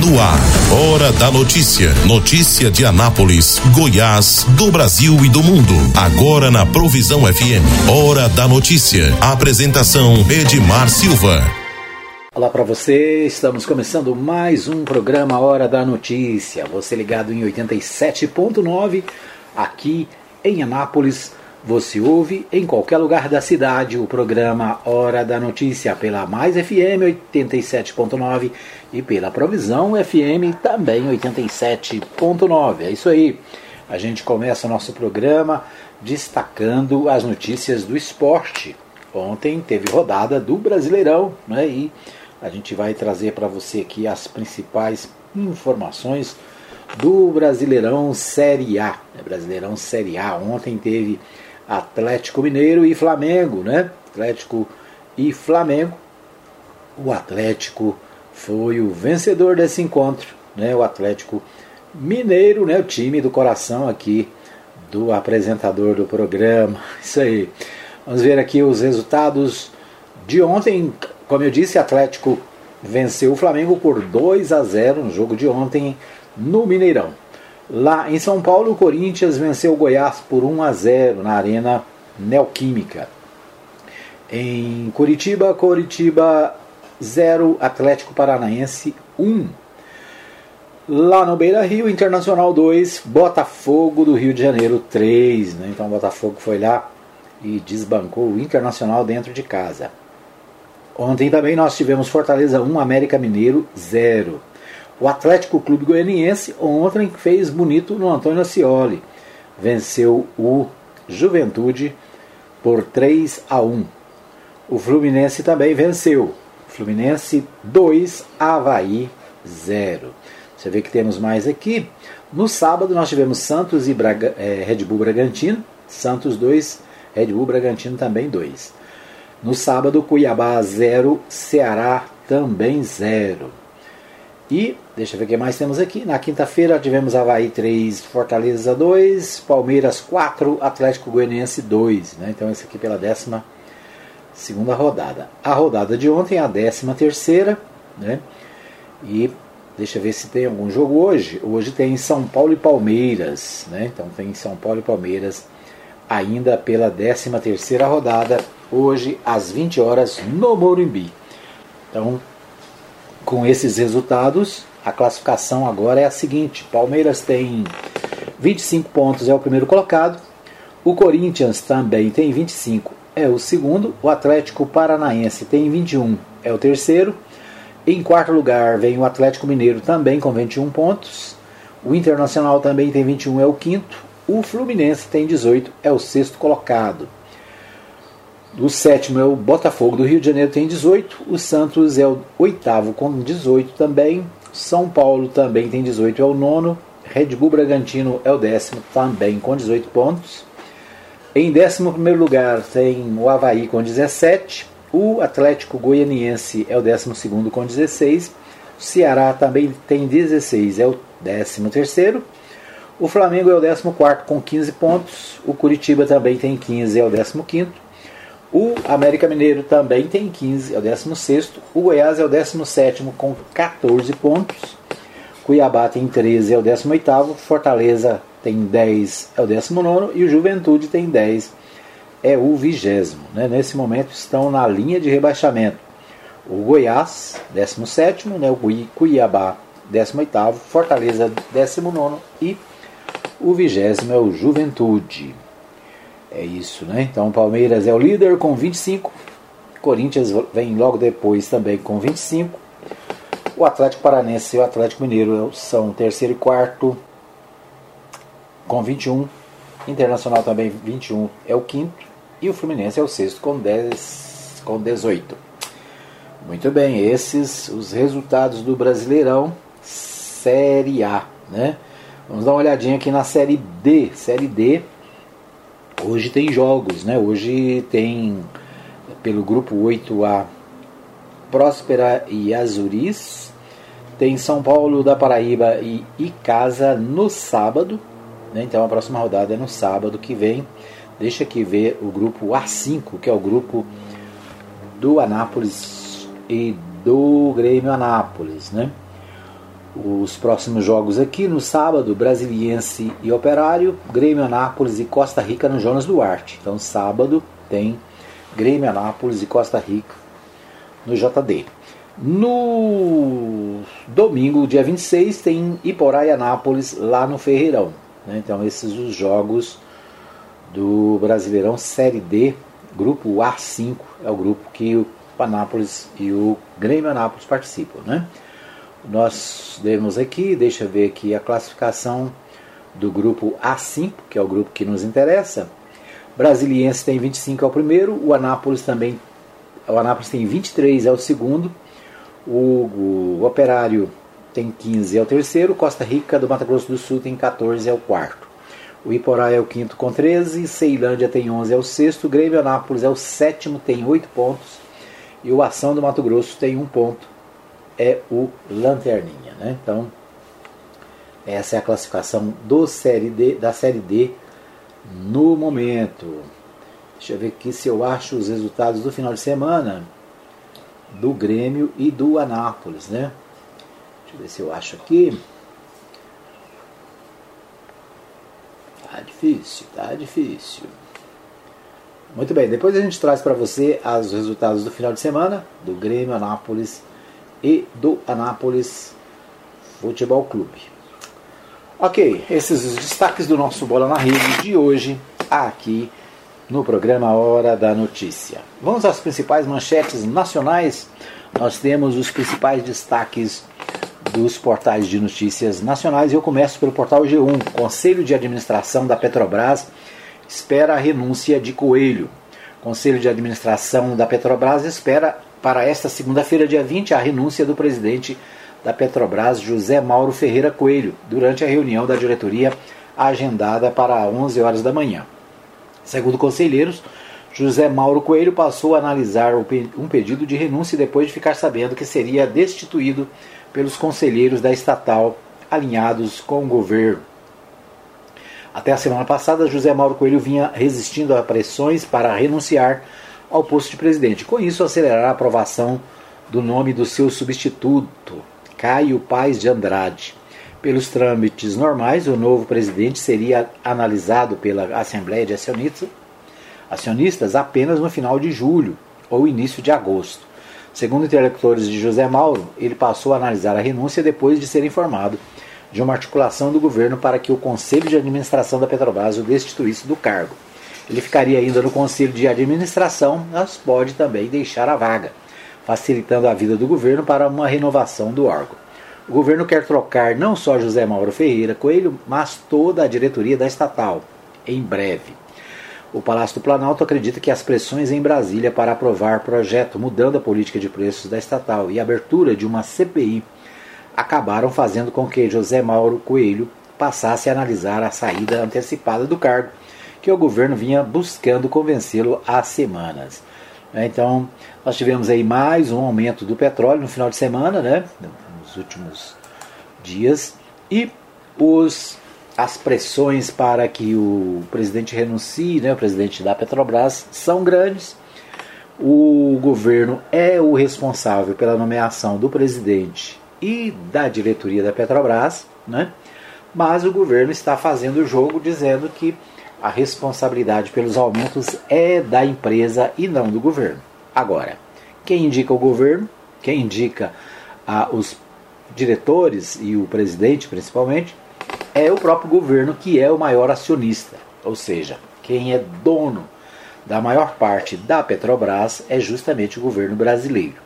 No ar, Hora da Notícia. Notícia de Anápolis, Goiás, do Brasil e do mundo. Agora na Provisão FM. Hora da Notícia. Apresentação Edmar Silva. Olá para você, estamos começando mais um programa Hora da Notícia. Você ligado em 87.9 aqui em Anápolis você ouve em qualquer lugar da cidade o programa Hora da Notícia pela Mais FM 87.9 e pela Provisão FM também 87.9. É isso aí. A gente começa o nosso programa destacando as notícias do esporte. Ontem teve rodada do Brasileirão, né? E a gente vai trazer para você aqui as principais informações do Brasileirão Série A. Brasileirão Série A. Ontem teve Atlético Mineiro e Flamengo, né? Atlético e Flamengo. O Atlético foi o vencedor desse encontro, né? O Atlético Mineiro, né? O time do coração aqui do apresentador do programa. Isso aí. Vamos ver aqui os resultados de ontem. Como eu disse, Atlético venceu o Flamengo por 2 a 0 no jogo de ontem no Mineirão. Lá em São Paulo, o Corinthians venceu o Goiás por 1 a 0 na Arena Neoquímica. Em Curitiba, Curitiba 0, Atlético Paranaense 1. Lá no Beira Rio, Internacional 2, Botafogo do Rio de Janeiro 3. Né? Então o Botafogo foi lá e desbancou o Internacional dentro de casa. Ontem também nós tivemos Fortaleza 1, América Mineiro 0. O Atlético Clube Goianiense ontem fez bonito no Antônio Ascioli. Venceu o Juventude por 3 a 1. O Fluminense também venceu. Fluminense 2, Havaí 0. Você vê que temos mais aqui. No sábado nós tivemos Santos e Braga, é, Red Bull Bragantino. Santos 2, Red Bull Bragantino também 2. No sábado, Cuiabá 0, Ceará também 0. E, deixa eu ver o que mais temos aqui. Na quinta-feira tivemos Havaí 3, Fortaleza 2, Palmeiras 4, Atlético Goianiense 2. Né? Então, esse aqui pela décima segunda rodada. A rodada de ontem, a décima terceira. Né? E deixa eu ver se tem algum jogo hoje. Hoje tem São Paulo e Palmeiras. Né? Então, tem São Paulo e Palmeiras ainda pela décima terceira rodada. Hoje, às 20 horas, no Morumbi. Então, com esses resultados, a classificação agora é a seguinte: Palmeiras tem 25 pontos, é o primeiro colocado. O Corinthians também tem 25, é o segundo. O Atlético Paranaense tem 21, é o terceiro. Em quarto lugar vem o Atlético Mineiro também com 21 pontos. O Internacional também tem 21, é o quinto. O Fluminense tem 18, é o sexto colocado. O sétimo é o Botafogo do Rio de Janeiro, tem 18. O Santos é o oitavo com 18 também. São Paulo também tem 18, é o nono. Red Bull Bragantino é o décimo, também com 18 pontos. Em décimo primeiro lugar tem o Havaí com 17. O Atlético Goianiense é o décimo segundo com 16. O Ceará também tem 16, é o décimo terceiro. O Flamengo é o décimo quarto com 15 pontos. O Curitiba também tem 15, é o décimo quinto. O América Mineiro também tem 15, é o 16. O Goiás é o 17 com 14 pontos. Cuiabá tem 13, é o 18. Fortaleza tem 10, é o 19. E o Juventude tem 10, é o 20. Né? Nesse momento estão na linha de rebaixamento. O Goiás, 17, né? o Cuiabá, 18, Fortaleza, 19 e o 20 é o Juventude. É isso, né? Então o Palmeiras é o líder com 25. Corinthians vem logo depois também com 25. O Atlético Paranense e o Atlético Mineiro são terceiro e quarto com 21. Internacional também 21 é o quinto. E o Fluminense é o sexto com, 10, com 18. Muito bem, esses os resultados do Brasileirão Série A, né? Vamos dar uma olhadinha aqui na Série D. Série D Hoje tem jogos, né? Hoje tem pelo grupo 8A Próspera e Azuris. Tem São Paulo da Paraíba e Icasa no sábado. Né? Então a próxima rodada é no sábado que vem. Deixa aqui ver o grupo A5, que é o grupo do Anápolis e do Grêmio Anápolis. Né? Os próximos jogos aqui no sábado, Brasiliense e Operário, Grêmio Anápolis e Costa Rica no Jonas Duarte. Então sábado tem Grêmio Anápolis e Costa Rica no JD. No domingo, dia 26, tem Iporá e Anápolis lá no Ferreirão. Né? Então esses os jogos do Brasileirão Série D, grupo A5, é o grupo que o Anápolis e o Grêmio Anápolis participam. Né? Nós temos aqui, deixa eu ver aqui a classificação do grupo A5, que é o grupo que nos interessa. Brasiliense tem 25 é o primeiro, o Anápolis também, o Anápolis tem 23 é o segundo, o, o Operário tem 15 é o terceiro, Costa Rica do Mato Grosso do Sul tem 14 é o quarto. O Iporá é o quinto com 13, Ceilândia tem 11 é o sexto, Grêmio Anápolis é o sétimo tem 8 pontos e o Ação do Mato Grosso tem um ponto, é o Lanterninha. Né? Então, essa é a classificação do série D, da Série D no momento. Deixa eu ver aqui se eu acho os resultados do final de semana do Grêmio e do Anápolis, né? Ver se eu acho aqui. Tá difícil, tá difícil. Muito bem, depois a gente traz para você os resultados do final de semana do Grêmio, Anápolis e do Anápolis Futebol Clube. Ok, esses os destaques do nosso Bola na Rede de hoje aqui no programa Hora da Notícia. Vamos às principais manchetes nacionais. Nós temos os principais destaques dos portais de notícias nacionais eu começo pelo portal G1. Conselho de Administração da Petrobras espera a renúncia de Coelho. Conselho de Administração da Petrobras espera para esta segunda-feira, dia 20, a renúncia do presidente da Petrobras, José Mauro Ferreira Coelho, durante a reunião da diretoria agendada para 11 horas da manhã. Segundo conselheiros, José Mauro Coelho passou a analisar um pedido de renúncia depois de ficar sabendo que seria destituído pelos conselheiros da estatal alinhados com o governo. Até a semana passada, José Mauro Coelho vinha resistindo a pressões para renunciar ao posto de presidente. Com isso, acelerar a aprovação do nome do seu substituto, Caio Paes de Andrade. Pelos trâmites normais, o novo presidente seria analisado pela Assembleia de acionistas apenas no final de julho ou início de agosto. Segundo intelectores de José Mauro, ele passou a analisar a renúncia depois de ser informado de uma articulação do governo para que o Conselho de Administração da Petrobras o destituísse do cargo. Ele ficaria ainda no Conselho de Administração, mas pode também deixar a vaga, facilitando a vida do governo para uma renovação do órgão. O governo quer trocar não só José Mauro Ferreira Coelho, mas toda a diretoria da estatal, em breve. O Palácio do Planalto acredita que as pressões em Brasília para aprovar projeto mudando a política de preços da estatal e a abertura de uma CPI acabaram fazendo com que José Mauro Coelho passasse a analisar a saída antecipada do cargo, que o governo vinha buscando convencê-lo há semanas. Então, nós tivemos aí mais um aumento do petróleo no final de semana, né? últimos dias e os, as pressões para que o presidente renuncie, né, o presidente da Petrobras, são grandes. O governo é o responsável pela nomeação do presidente e da diretoria da Petrobras, né? mas o governo está fazendo o jogo dizendo que a responsabilidade pelos aumentos é da empresa e não do governo. Agora, quem indica o governo, quem indica ah, os diretores e o presidente principalmente, é o próprio governo que é o maior acionista. Ou seja, quem é dono da maior parte da Petrobras é justamente o governo brasileiro.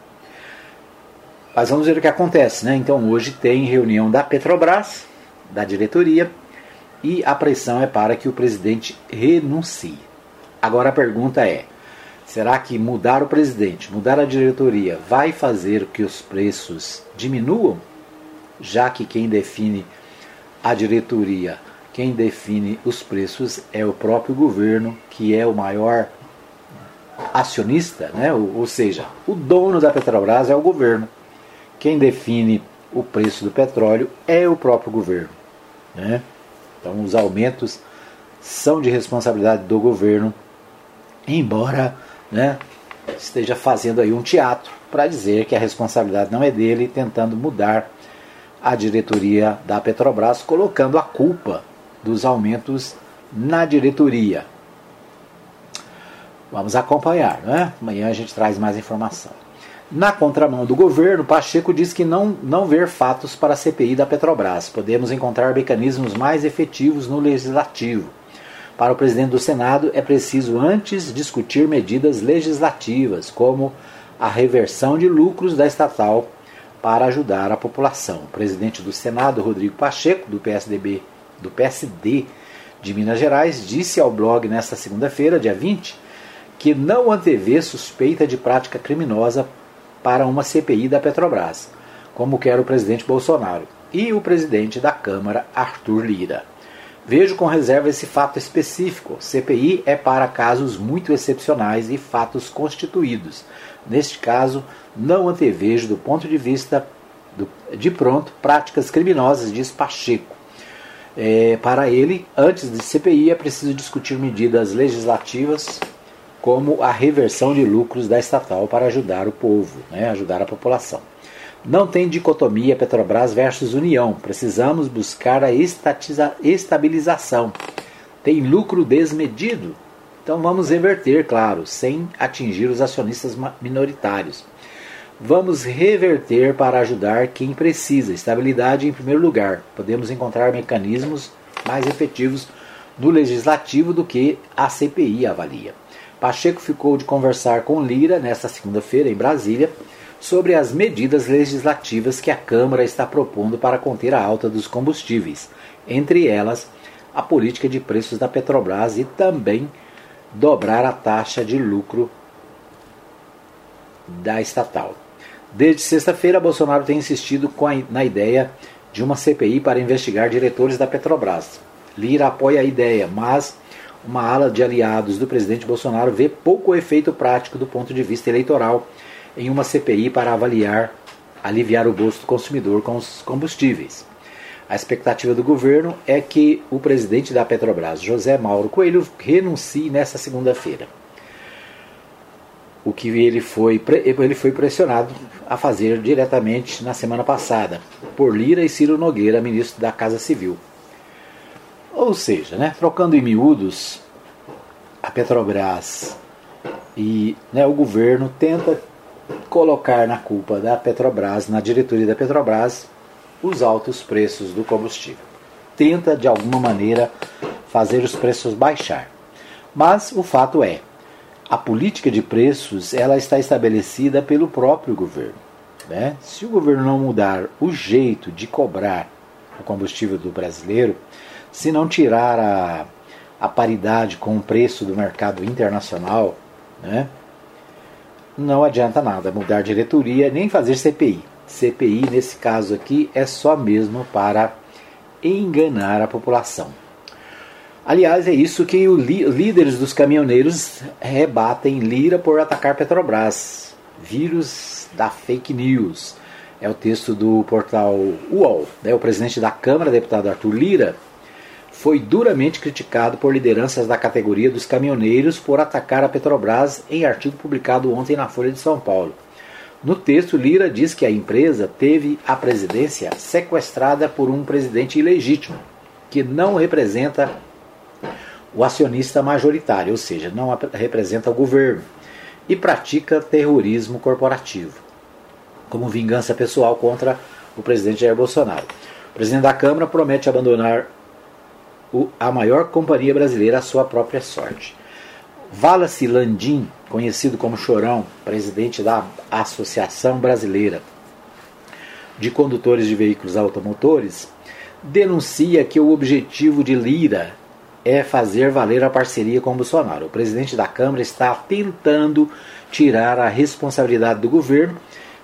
Mas vamos ver o que acontece, né? Então hoje tem reunião da Petrobras, da diretoria, e a pressão é para que o presidente renuncie. Agora a pergunta é: será que mudar o presidente, mudar a diretoria, vai fazer que os preços diminuam? já que quem define a diretoria, quem define os preços é o próprio governo, que é o maior acionista, né? ou, seja, o dono da Petrobras é o governo. Quem define o preço do petróleo é o próprio governo. Né? Então, os aumentos são de responsabilidade do governo, embora né, esteja fazendo aí um teatro para dizer que a responsabilidade não é dele, tentando mudar a diretoria da Petrobras, colocando a culpa dos aumentos na diretoria. Vamos acompanhar, né? Amanhã a gente traz mais informação. Na contramão do governo, Pacheco diz que não, não ver fatos para a CPI da Petrobras. Podemos encontrar mecanismos mais efetivos no legislativo. Para o presidente do Senado, é preciso antes discutir medidas legislativas, como a reversão de lucros da estatal para ajudar a população. O presidente do Senado, Rodrigo Pacheco, do PSDB, do PSD de Minas Gerais, disse ao blog nesta segunda-feira, dia 20, que não antevê suspeita de prática criminosa para uma CPI da Petrobras, como quer o presidente Bolsonaro e o presidente da Câmara, Arthur Lira. Vejo com reserva esse fato específico. CPI é para casos muito excepcionais e fatos constituídos. Neste caso, não antevejo, do ponto de vista do, de pronto, práticas criminosas, diz Pacheco. É, para ele, antes de CPI, é preciso discutir medidas legislativas como a reversão de lucros da estatal para ajudar o povo, né, ajudar a população. Não tem dicotomia Petrobras versus União. Precisamos buscar a estabilização. Tem lucro desmedido. Então vamos reverter, claro, sem atingir os acionistas minoritários. Vamos reverter para ajudar quem precisa. Estabilidade em primeiro lugar. Podemos encontrar mecanismos mais efetivos no legislativo do que a CPI avalia. Pacheco ficou de conversar com Lira nesta segunda-feira em Brasília sobre as medidas legislativas que a Câmara está propondo para conter a alta dos combustíveis, entre elas a política de preços da Petrobras e também dobrar a taxa de lucro da estatal. Desde sexta-feira, Bolsonaro tem insistido a, na ideia de uma CPI para investigar diretores da Petrobras. Lira apoia a ideia, mas uma ala de aliados do presidente Bolsonaro vê pouco efeito prático do ponto de vista eleitoral em uma CPI para avaliar, aliviar o bolso do consumidor com os combustíveis. A expectativa do governo é que o presidente da Petrobras, José Mauro Coelho, renuncie nesta segunda-feira. O que ele foi, ele foi pressionado a fazer diretamente na semana passada por Lira e Ciro Nogueira, ministro da Casa Civil. Ou seja, né, trocando em miúdos, a Petrobras e né, o governo tenta colocar na culpa da Petrobras, na diretoria da Petrobras, os altos preços do combustível. Tenta de alguma maneira fazer os preços baixar. Mas o fato é, a política de preços ela está estabelecida pelo próprio governo. Né? Se o governo não mudar o jeito de cobrar o combustível do brasileiro, se não tirar a, a paridade com o preço do mercado internacional, né, não adianta nada mudar diretoria nem fazer CPI. CPI, nesse caso aqui, é só mesmo para enganar a população. Aliás, é isso que os líderes dos caminhoneiros rebatem Lira por atacar Petrobras. Vírus da fake news. É o texto do portal UOL. Né? O presidente da Câmara, deputado Arthur Lira, foi duramente criticado por lideranças da categoria dos caminhoneiros por atacar a Petrobras em artigo publicado ontem na Folha de São Paulo. No texto, Lira diz que a empresa teve a presidência sequestrada por um presidente ilegítimo, que não representa o acionista majoritário, ou seja, não representa o governo, e pratica terrorismo corporativo, como vingança pessoal contra o presidente Jair Bolsonaro. O presidente da Câmara promete abandonar a maior companhia brasileira à sua própria sorte. Wallace Landim, conhecido como Chorão, presidente da Associação Brasileira de Condutores de Veículos Automotores, denuncia que o objetivo de Lira é fazer valer a parceria com Bolsonaro. O presidente da Câmara está tentando tirar a responsabilidade do governo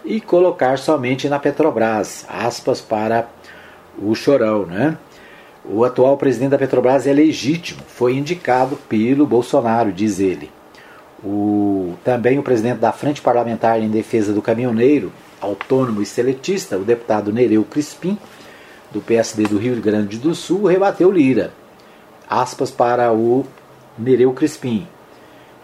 e colocar somente na Petrobras, aspas para o Chorão, né? O atual presidente da Petrobras é legítimo, foi indicado pelo Bolsonaro, diz ele. O, também o presidente da Frente Parlamentar em Defesa do Caminhoneiro, autônomo e seletista, o deputado Nereu Crispim, do PSD do Rio Grande do Sul, rebateu Lira. Aspas para o Nereu Crispim.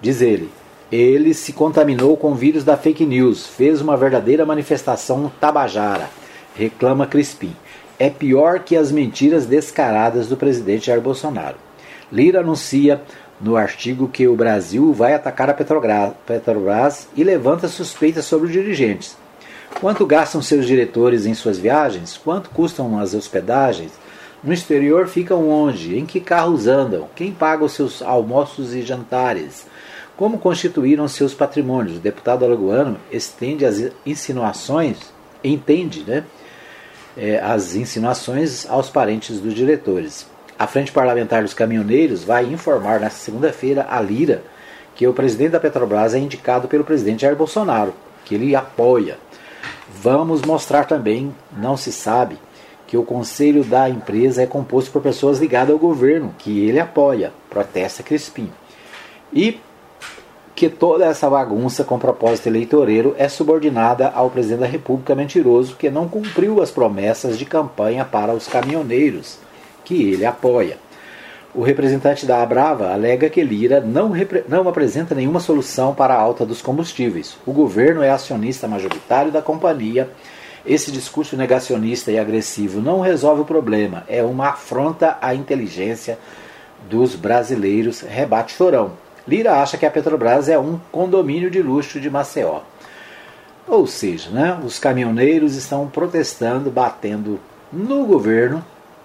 Diz ele: ele se contaminou com o vírus da fake news, fez uma verdadeira manifestação tabajara reclama Crispim. É pior que as mentiras descaradas do presidente Jair Bolsonaro. Lira anuncia no artigo que o Brasil vai atacar a Petrobras e levanta suspeitas sobre os dirigentes. Quanto gastam seus diretores em suas viagens? Quanto custam as hospedagens? No exterior ficam onde? Em que carros andam? Quem paga os seus almoços e jantares? Como constituíram seus patrimônios? O deputado alagoano estende as insinuações, entende, né? É, as insinuações aos parentes dos diretores. A Frente Parlamentar dos Caminhoneiros vai informar nesta segunda-feira a Lira que o presidente da Petrobras é indicado pelo presidente Jair Bolsonaro, que ele apoia. Vamos mostrar também, não se sabe, que o conselho da empresa é composto por pessoas ligadas ao governo, que ele apoia, protesta Crispim. E que toda essa bagunça com propósito eleitoreiro é subordinada ao presidente da República mentiroso que não cumpriu as promessas de campanha para os caminhoneiros que ele apoia. O representante da Abrava alega que Lira não, não apresenta nenhuma solução para a alta dos combustíveis. O governo é acionista majoritário da companhia. Esse discurso negacionista e agressivo não resolve o problema, é uma afronta à inteligência dos brasileiros, rebate Chorão. Lira acha que a Petrobras é um condomínio de luxo de Maceió. Ou seja, né, os caminhoneiros estão protestando, batendo no governo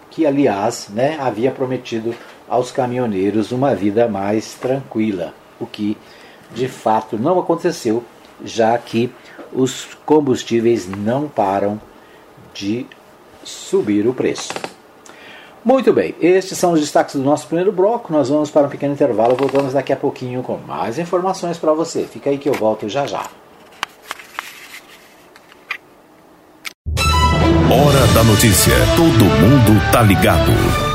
que aliás né, havia prometido aos caminhoneiros uma vida mais tranquila, o que de fato não aconteceu, já que os combustíveis não param de subir o preço. Muito bem, estes são os destaques do nosso primeiro bloco. Nós vamos para um pequeno intervalo, voltamos daqui a pouquinho com mais informações para você. Fica aí que eu volto já já. Hora da notícia. Todo mundo tá ligado.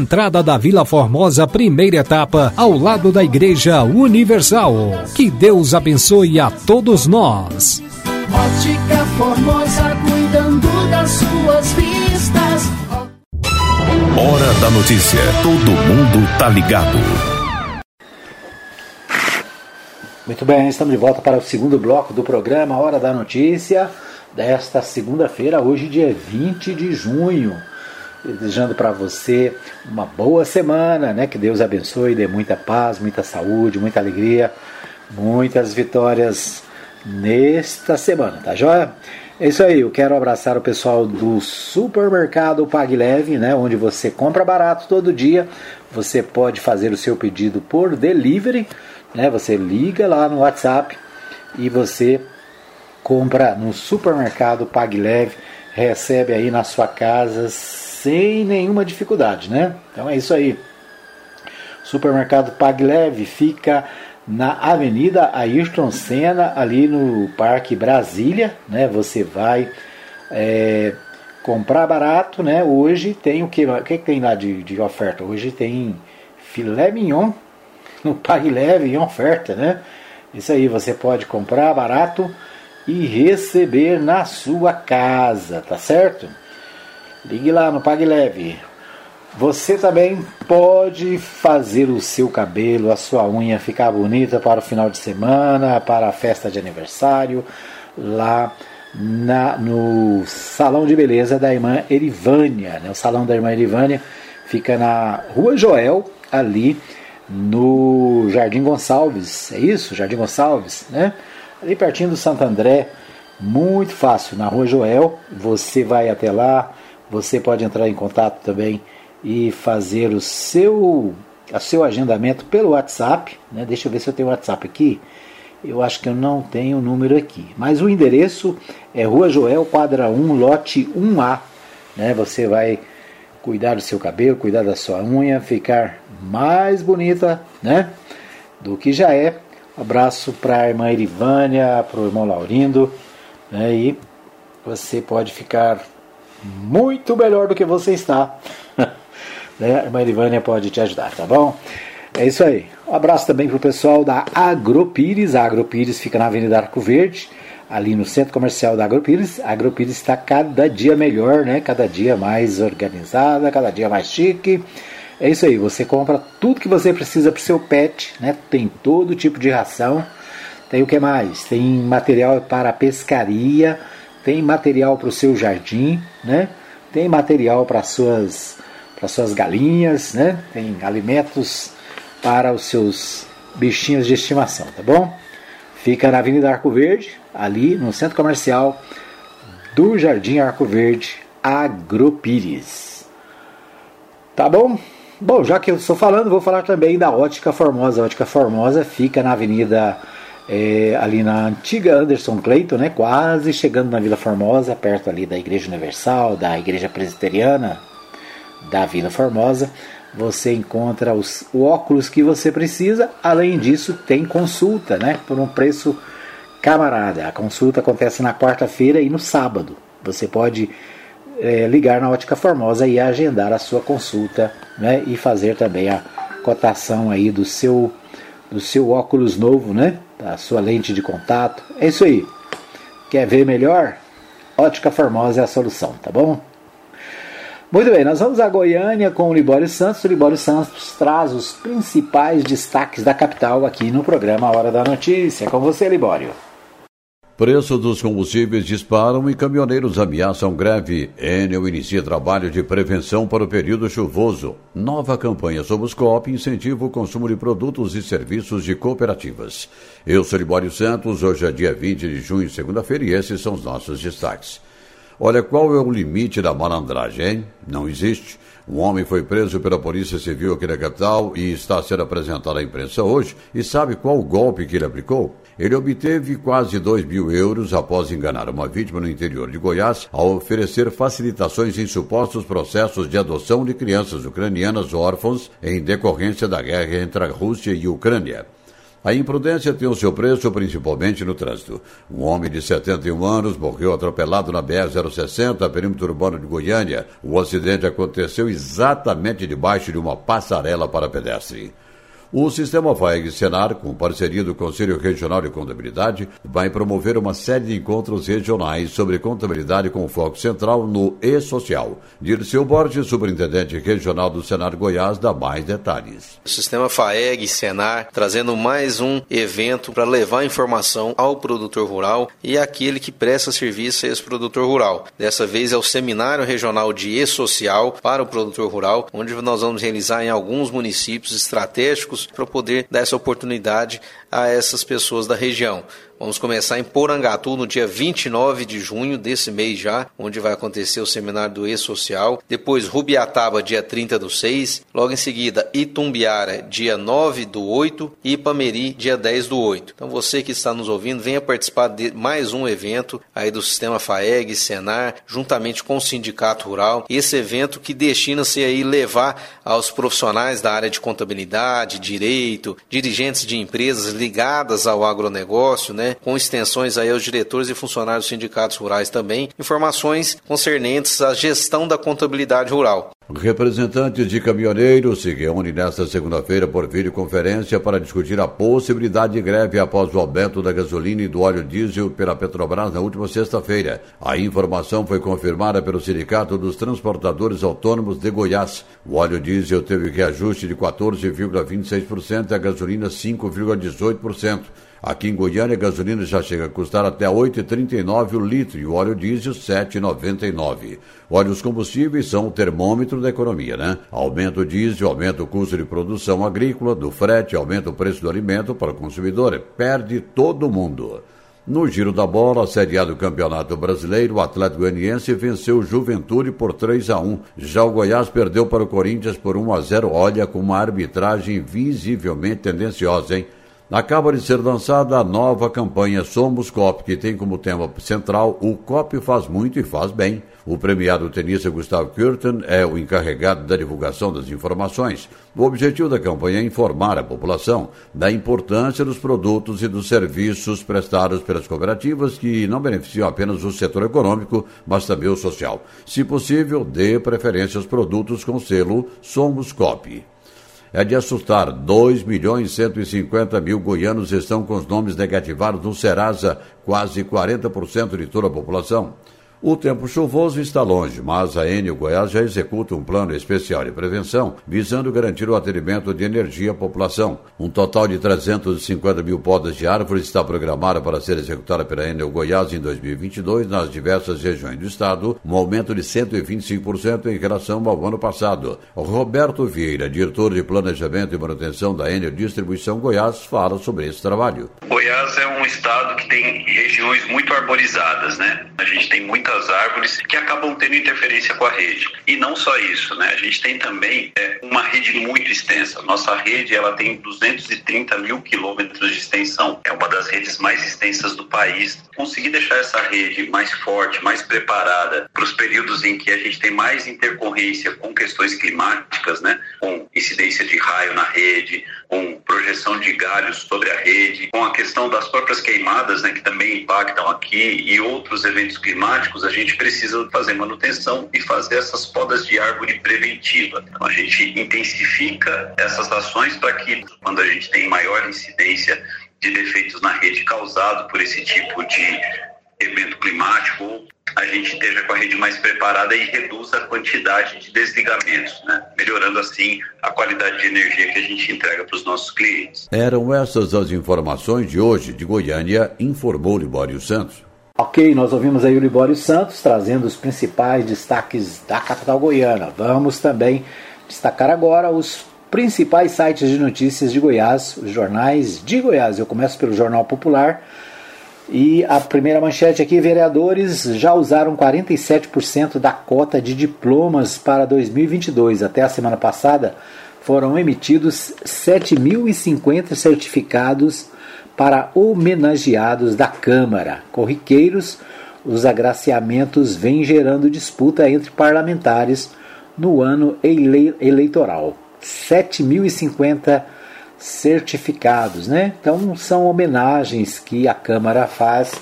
entrada da Vila Formosa, primeira etapa, ao lado da Igreja Universal. Que Deus abençoe a todos nós. Ótica Formosa, cuidando das suas vistas. Hora da notícia. Todo mundo tá ligado. Muito bem, estamos de volta para o segundo bloco do programa Hora da Notícia desta segunda-feira, hoje dia 20 de junho. Desejando para você uma boa semana, né? Que Deus abençoe, dê muita paz, muita saúde, muita alegria, muitas vitórias nesta semana, tá joia? É isso aí, eu quero abraçar o pessoal do supermercado Pague Leve, né? Onde você compra barato todo dia. Você pode fazer o seu pedido por delivery, né? Você liga lá no WhatsApp e você compra no supermercado Pague Leve, recebe aí na sua casa sem nenhuma dificuldade, né? Então é isso aí. Supermercado Pague Leve fica na Avenida Ayrton Senna, ali no Parque Brasília, né? Você vai é, comprar barato, né? Hoje tem o que? O que tem lá de, de oferta? Hoje tem filé mignon no Pague Leve em oferta, né? Isso aí, você pode comprar barato e receber na sua casa, tá certo? Ligue lá no Pague Leve. Você também pode fazer o seu cabelo, a sua unha ficar bonita para o final de semana, para a festa de aniversário, lá na, no salão de beleza da irmã Erivânia. Né? O salão da irmã Erivânia fica na Rua Joel, ali no Jardim Gonçalves. É isso? Jardim Gonçalves, né? Ali pertinho do Santo André. Muito fácil, na Rua Joel. Você vai até lá. Você pode entrar em contato também e fazer o seu, o seu agendamento pelo WhatsApp. Né? Deixa eu ver se eu tenho WhatsApp aqui. Eu acho que eu não tenho o número aqui. Mas o endereço é Rua Joel, quadra 1, lote 1A. Né? Você vai cuidar do seu cabelo, cuidar da sua unha, ficar mais bonita né? do que já é. Abraço para a irmã Irivânia, para o irmão Laurindo. Né? E você pode ficar muito melhor do que você está. né? A irmã Irivânia pode te ajudar, tá bom? É isso aí. Um abraço também para o pessoal da Agropires. A Agropires fica na Avenida Arco Verde, ali no centro comercial da Agropires. A Agropires está cada dia melhor, né? Cada dia mais organizada, cada dia mais chique. É isso aí, você compra tudo que você precisa para o seu pet, né? Tem todo tipo de ração. Tem o que mais? Tem material para pescaria, tem material para o seu jardim, né? Tem material para suas para suas galinhas, né? Tem alimentos para os seus bichinhos de estimação, tá bom? Fica na Avenida Arco Verde, ali no centro comercial do Jardim Arco Verde, Agropires. Tá bom? Bom, já que eu estou falando, vou falar também da Ótica Formosa. A Ótica Formosa fica na Avenida é, ali na antiga Anderson Clayton, né? Quase chegando na Vila Formosa, perto ali da Igreja Universal, da Igreja Presbiteriana da Vila Formosa você encontra os óculos que você precisa. Além disso, tem consulta, né? Por um preço camarada. A consulta acontece na quarta-feira e no sábado. Você pode é, ligar na Ótica Formosa e agendar a sua consulta, né? E fazer também a cotação aí do seu do seu óculos novo, né? Da sua lente de contato. É isso aí. Quer ver melhor? Ótica Formosa é a solução, tá bom? Muito bem, nós vamos a Goiânia com o Libório Santos. O Libório Santos traz os principais destaques da capital aqui no programa Hora da Notícia. Com você, Libório. Preço dos combustíveis disparam e caminhoneiros ameaçam greve. Enel inicia trabalho de prevenção para o período chuvoso. Nova campanha sobre os COP incentiva o consumo de produtos e serviços de cooperativas. Eu sou Libório Santos, hoje é dia 20 de junho, segunda-feira, e esses são os nossos destaques. Olha, qual é o limite da malandragem, hein? Não existe. Um homem foi preso pela Polícia Civil aqui na capital e está sendo apresentado à imprensa hoje. E sabe qual o golpe que ele aplicou? Ele obteve quase 2 mil euros após enganar uma vítima no interior de Goiás ao oferecer facilitações em supostos processos de adoção de crianças ucranianas órfãos em decorrência da guerra entre a Rússia e a Ucrânia. A imprudência tem o seu preço, principalmente no trânsito. Um homem de 71 anos morreu atropelado na BR-060, perímetro urbano de Goiânia. O acidente aconteceu exatamente debaixo de uma passarela para pedestre. O sistema FAEG Senar, com parceria do Conselho Regional de Contabilidade, vai promover uma série de encontros regionais sobre contabilidade com foco central no e-social. Dirceu Borges, superintendente regional do Senar Goiás, dá mais detalhes. O sistema FAEG Senar trazendo mais um evento para levar informação ao produtor rural e àquele que presta serviço a esse produtor rural. Dessa vez é o Seminário Regional de E-Social para o produtor rural, onde nós vamos realizar em alguns municípios estratégicos para poder dar essa oportunidade a essas pessoas da região. Vamos começar em Porangatu no dia 29 de junho desse mês já, onde vai acontecer o seminário do E-Social. Depois Rubiataba, dia 30 do 6. Logo em seguida, Itumbiara, dia 9 do 8. E Ipameri, dia 10 do 8. Então você que está nos ouvindo, venha participar de mais um evento aí do Sistema FAEG, Senar, juntamente com o Sindicato Rural. Esse evento que destina-se aí levar aos profissionais da área de contabilidade, direito, dirigentes de empresas ligadas ao agronegócio, né? com extensões aí aos diretores e funcionários dos sindicatos rurais também, informações concernentes à gestão da contabilidade rural. Representantes de caminhoneiros se reúnem nesta segunda-feira por videoconferência para discutir a possibilidade de greve após o aumento da gasolina e do óleo diesel pela Petrobras na última sexta-feira. A informação foi confirmada pelo Sindicato dos Transportadores Autônomos de Goiás. O óleo diesel teve reajuste de 14,26% e a gasolina 5,18%. Aqui em Goiânia, a gasolina já chega a custar até R$ 8,39 o litro e o óleo diesel R$ 7,99. Olha, os combustíveis são o termômetro da economia, né? Aumenta o diesel, aumenta o custo de produção agrícola, do frete, aumenta o preço do alimento para o consumidor. Perde todo mundo. No giro da bola, sediado do Campeonato Brasileiro, o Atlético Goianiense venceu o Juventude por 3 a 1. Já o Goiás perdeu para o Corinthians por 1 a 0. Olha, com uma arbitragem visivelmente tendenciosa, hein? Acaba de ser lançada a nova campanha Somos COP, que tem como tema central o COP faz muito e faz bem. O premiado tenista Gustavo Kirten é o encarregado da divulgação das informações. O objetivo da campanha é informar a população da importância dos produtos e dos serviços prestados pelas cooperativas que não beneficiam apenas o setor econômico, mas também o social. Se possível, dê preferência aos produtos com selo Somos COP é de assustar. 2 milhões e 150 mil goianos estão com os nomes negativados no Serasa, quase 40% de toda a população. O tempo chuvoso está longe, mas a Enel Goiás já executa um plano especial de prevenção visando garantir o atendimento de energia à população. Um total de 350 mil podas de árvores está programada para ser executada pela Enel Goiás em 2022 nas diversas regiões do estado, um aumento de 125% em relação ao ano passado. Roberto Vieira, diretor de Planejamento e Manutenção da Enel Distribuição Goiás, fala sobre esse trabalho. Goiás é um estado que tem regiões muito arborizadas, né? A gente tem muita muitas árvores que acabam tendo interferência com a rede. E não só isso, né? A gente tem também é, uma rede muito extensa. Nossa rede ela tem 230 mil quilômetros de extensão. É uma das redes mais extensas do país. Conseguir deixar essa rede mais forte, mais preparada para os períodos em que a gente tem mais intercorrência com questões climáticas, né? Com incidência de raio na rede, com projeção de galhos sobre a rede, com a questão das próprias queimadas, né? Que também impactam aqui e outros eventos climáticos a gente precisa fazer manutenção e fazer essas podas de árvore preventiva. Então, a gente intensifica essas ações para que, quando a gente tem maior incidência de defeitos na rede causado por esse tipo de evento climático, a gente esteja com a rede mais preparada e reduza a quantidade de desligamentos, né? melhorando assim a qualidade de energia que a gente entrega para os nossos clientes. Eram essas as informações de hoje de Goiânia, informou Libório Santos. Ok, nós ouvimos aí o Libório Santos trazendo os principais destaques da capital goiana. Vamos também destacar agora os principais sites de notícias de Goiás, os jornais de Goiás. Eu começo pelo Jornal Popular. E a primeira manchete aqui: vereadores já usaram 47% da cota de diplomas para 2022. Até a semana passada foram emitidos 7.050 certificados para homenageados da Câmara. Corriqueiros, os agraciamentos vêm gerando disputa entre parlamentares no ano ele eleitoral. 7.050 certificados, né? Então são homenagens que a Câmara faz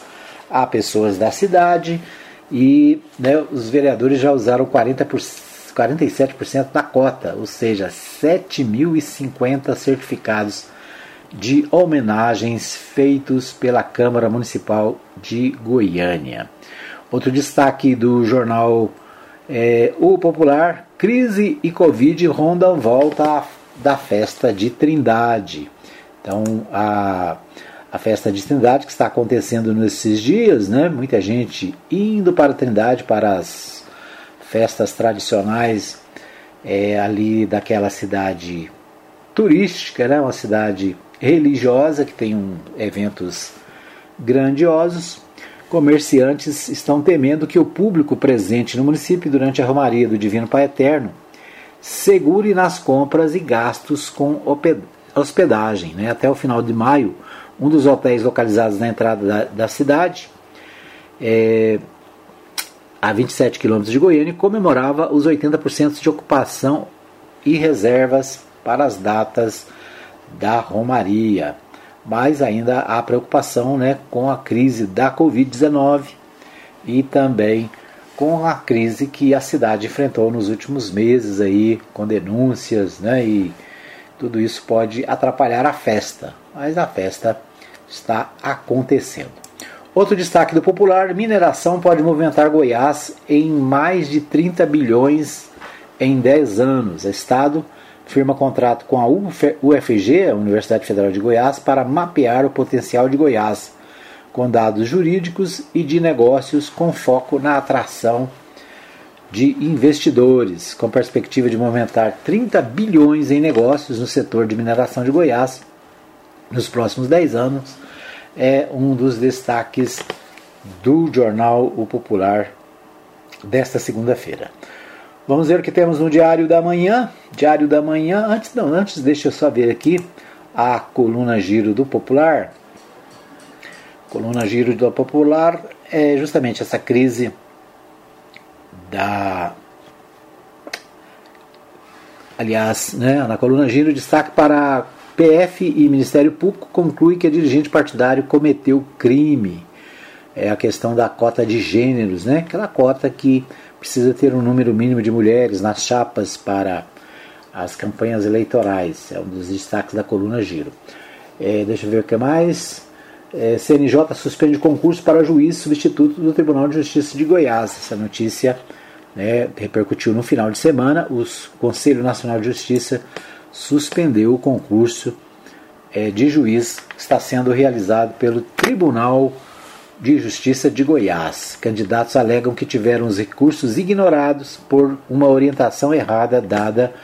a pessoas da cidade e né, os vereadores já usaram 40 47% da cota, ou seja, 7.050 certificados de homenagens feitos pela Câmara Municipal de Goiânia. Outro destaque do jornal é, O Popular: crise e Covid rondam volta da festa de Trindade. Então, a, a festa de Trindade que está acontecendo nesses dias, né? Muita gente indo para Trindade para as festas tradicionais é, ali daquela cidade turística, né? Uma cidade religiosa, que tem um, eventos grandiosos. Comerciantes estão temendo que o público presente no município durante a Romaria do Divino Pai Eterno segure nas compras e gastos com hospedagem. Né? Até o final de maio, um dos hotéis localizados na entrada da, da cidade, é, a 27 quilômetros de Goiânia, comemorava os 80% de ocupação e reservas para as datas da Romaria. mas ainda há preocupação né, com a crise da Covid-19 e também com a crise que a cidade enfrentou nos últimos meses aí, com denúncias, né, e tudo isso pode atrapalhar a festa, mas a festa está acontecendo. Outro destaque do Popular: mineração pode movimentar Goiás em mais de 30 bilhões em 10 anos. O Estado firma contrato com a UFG, a Universidade Federal de Goiás, para mapear o potencial de Goiás, com dados jurídicos e de negócios com foco na atração de investidores, com perspectiva de movimentar 30 bilhões em negócios no setor de mineração de Goiás nos próximos 10 anos, é um dos destaques do jornal O Popular desta segunda-feira. Vamos ver o que temos no Diário da Manhã. Diário da Manhã, antes não, antes deixa eu só ver aqui a coluna Giro do Popular. Coluna Giro do Popular é justamente essa crise da aliás, né, na coluna Giro destaque para PF e Ministério Público conclui que a dirigente partidário cometeu crime. É a questão da cota de gêneros, né? Aquela cota que precisa ter um número mínimo de mulheres nas chapas para as campanhas eleitorais. É um dos destaques da coluna Giro. É, deixa eu ver o que mais. É, CNJ suspende concurso para juiz substituto do Tribunal de Justiça de Goiás. Essa notícia né, repercutiu no final de semana. O Conselho Nacional de Justiça suspendeu o concurso é, de juiz que está sendo realizado pelo Tribunal de Justiça de Goiás. Candidatos alegam que tiveram os recursos ignorados por uma orientação errada dada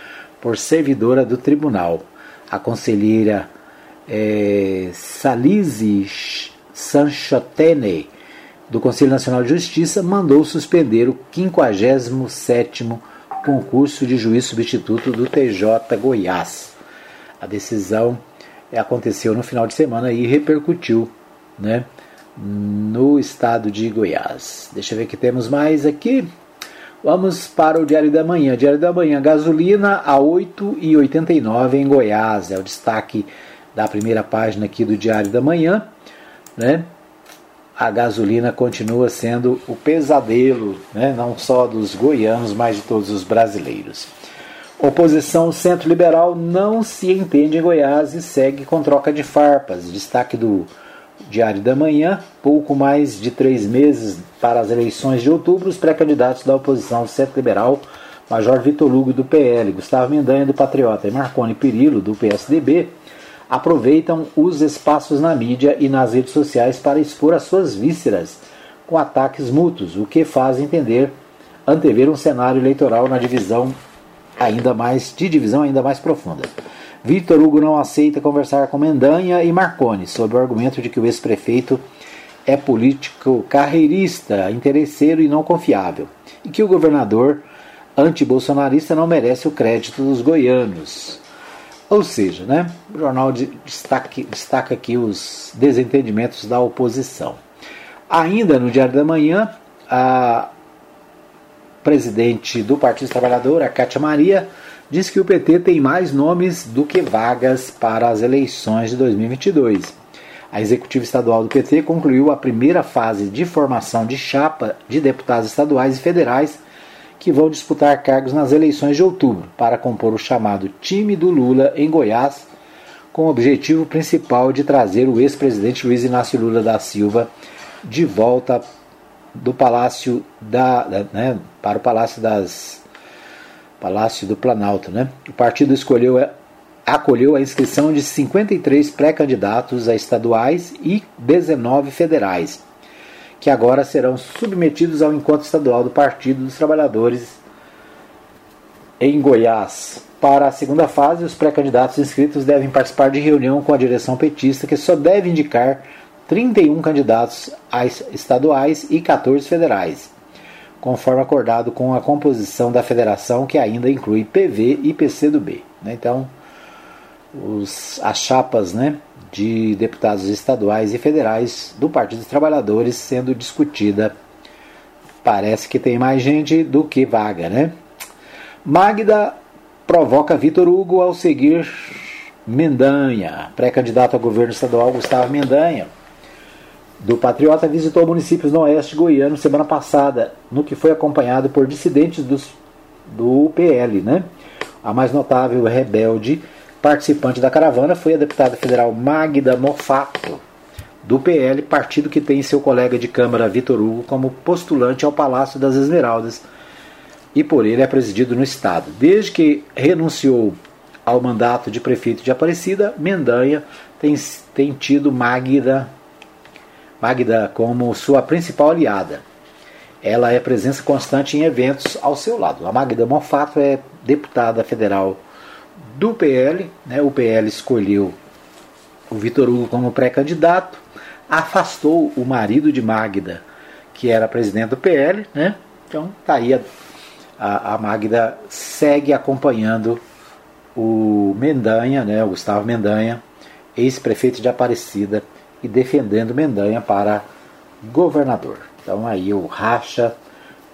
por servidora do tribunal. A conselheira é, Salise Sanchotene, do Conselho Nacional de Justiça, mandou suspender o 57º concurso de juiz substituto do TJ Goiás. A decisão aconteceu no final de semana e repercutiu né, no estado de Goiás. Deixa eu ver o que temos mais aqui. Vamos para o Diário da Manhã. Diário da Manhã, gasolina a 8,89 em Goiás. É o destaque da primeira página aqui do Diário da Manhã. Né? a gasolina continua sendo o pesadelo, né, não só dos goianos, mas de todos os brasileiros. Oposição centro-liberal não se entende em Goiás e segue com troca de farpas. Destaque do Diário da Manhã: pouco mais de três meses para as eleições de outubro, os pré-candidatos da oposição centro-liberal, Major Vitor Lugo do PL, Gustavo Mendanha do Patriota e Marconi Perillo do PSDB, aproveitam os espaços na mídia e nas redes sociais para expor as suas vísceras com ataques mútuos, o que faz entender antever um cenário eleitoral na divisão ainda mais de divisão ainda mais profunda. Vitor Hugo não aceita conversar com Mendanha e Marconi sob o argumento de que o ex-prefeito é político carreirista, interesseiro e não confiável, e que o governador antibolsonarista não merece o crédito dos goianos. Ou seja, né, o jornal destaque, destaca aqui os desentendimentos da oposição. Ainda no Diário da Manhã, a presidente do Partido Trabalhador, a Cátia Maria, diz que o PT tem mais nomes do que vagas para as eleições de 2022. A executiva estadual do PT concluiu a primeira fase de formação de chapa de deputados estaduais e federais que vão disputar cargos nas eleições de outubro para compor o chamado time do Lula em Goiás, com o objetivo principal de trazer o ex-presidente Luiz Inácio Lula da Silva de volta do Palácio da, né, para o Palácio das Palácio do Planalto, né? O partido escolheu acolheu a inscrição de 53 pré-candidatos a estaduais e 19 federais que agora serão submetidos ao encontro estadual do Partido dos Trabalhadores em Goiás. Para a segunda fase, os pré-candidatos inscritos devem participar de reunião com a direção petista, que só deve indicar 31 candidatos estaduais e 14 federais, conforme acordado com a composição da federação, que ainda inclui PV e PCdoB. Né? Então, os, as chapas né, de deputados estaduais e federais do Partido dos Trabalhadores sendo discutida. Parece que tem mais gente do que vaga, né? Magda provoca Vitor Hugo ao seguir Mendanha, pré-candidato a governo estadual Gustavo Mendanha, do Patriota, visitou municípios no oeste goiano semana passada, no que foi acompanhado por dissidentes dos, do PL. Né? A mais notável rebelde participante da caravana foi a deputada federal Magda Mofato, do PL, partido que tem seu colega de Câmara Vitor Hugo como postulante ao Palácio das Esmeraldas e por ele é presidido no Estado. Desde que renunciou ao mandato de prefeito de Aparecida, Mendanha tem, tem tido Magda, Magda como sua principal aliada. Ela é presença constante em eventos ao seu lado. A Magda Monfato é deputada federal do PL, né? o PL escolheu o Vitor Hugo como pré-candidato, afastou o marido de Magda, que era presidente do PL, né? Então tá aí a a, Magda segue acompanhando o Mendanha, né, o Gustavo Mendanha, ex-prefeito de Aparecida, e defendendo Mendanha para governador. Então aí o racha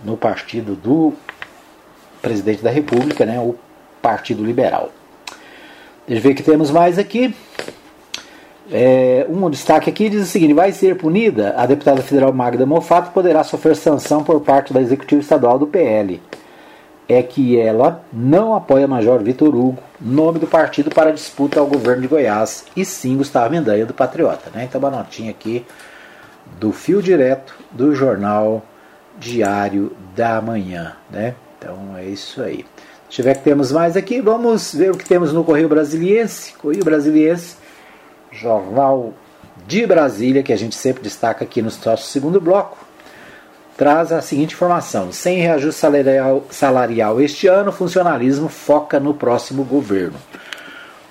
no partido do presidente da República, né, o Partido Liberal. Deixa eu ver o que temos mais aqui. É, um destaque aqui diz o seguinte: vai ser punida a deputada federal Magda Mofato poderá sofrer sanção por parte da executiva estadual do PL é que ela não apoia Major Vitor Hugo, nome do partido para disputa ao governo de Goiás, e sim Gustavo Mendanha do Patriota. Né? Então, uma notinha aqui do fio direto do jornal Diário da Manhã. Né? Então, é isso aí. Deixa eu ver o que temos mais aqui. Vamos ver o que temos no Correio Brasiliense. Correio Brasiliense, jornal de Brasília, que a gente sempre destaca aqui no nosso segundo bloco traz a seguinte informação: sem reajuste salarial, salarial este ano, funcionalismo foca no próximo governo.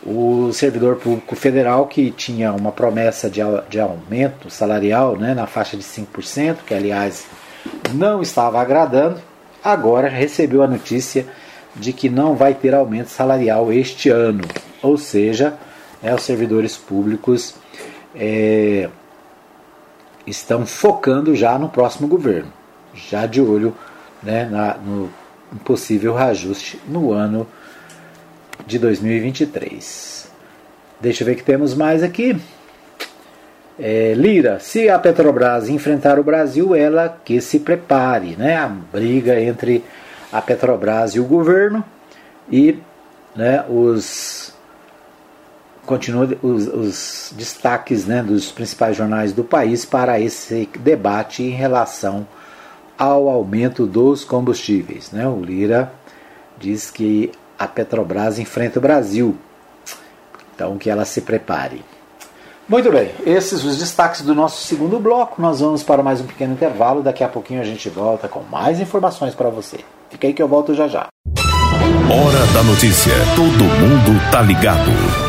O servidor público federal, que tinha uma promessa de, de aumento salarial né, na faixa de 5%, que aliás não estava agradando, agora recebeu a notícia de que não vai ter aumento salarial este ano. Ou seja, né, os servidores públicos é, estão focando já no próximo governo já de olho né, na, no possível reajuste no ano de 2023. Deixa eu ver que temos mais aqui. É, Lira, se a Petrobras enfrentar o Brasil, ela que se prepare, né? A briga entre a Petrobras e o governo e né, os continua os, os destaques né, dos principais jornais do país para esse debate em relação ao aumento dos combustíveis. Né? O Lira diz que a Petrobras enfrenta o Brasil, então que ela se prepare. Muito bem, esses os destaques do nosso segundo bloco. Nós vamos para mais um pequeno intervalo. Daqui a pouquinho a gente volta com mais informações para você. Fica aí que eu volto já já. Hora da notícia. Todo mundo tá ligado.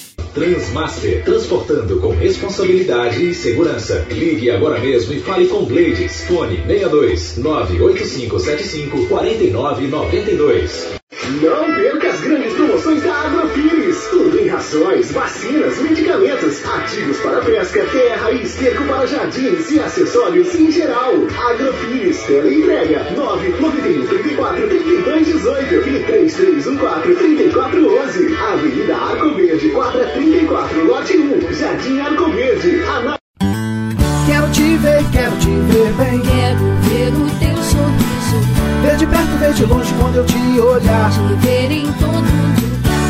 Transmaster, transportando com responsabilidade e segurança. Ligue agora mesmo e fale com Blades. Fone 62 98575 4992. Não perca as grandes promoções da Agrofires. Tudo em rações, vacinas, medicamentos, ativos para pesca, e esterco para jardins e acessórios em geral. Agrofires, entrega 991 34 32 18 e 3314 3411. Avenida Arco Verde, quadra 34, lote 1, Jardim Arco Verde. Ana... Quero te ver, quero te ver bem. Quero ver o teu sorriso. Ver de perto, ver de longe quando eu te olhar. Te ver em todo lugar.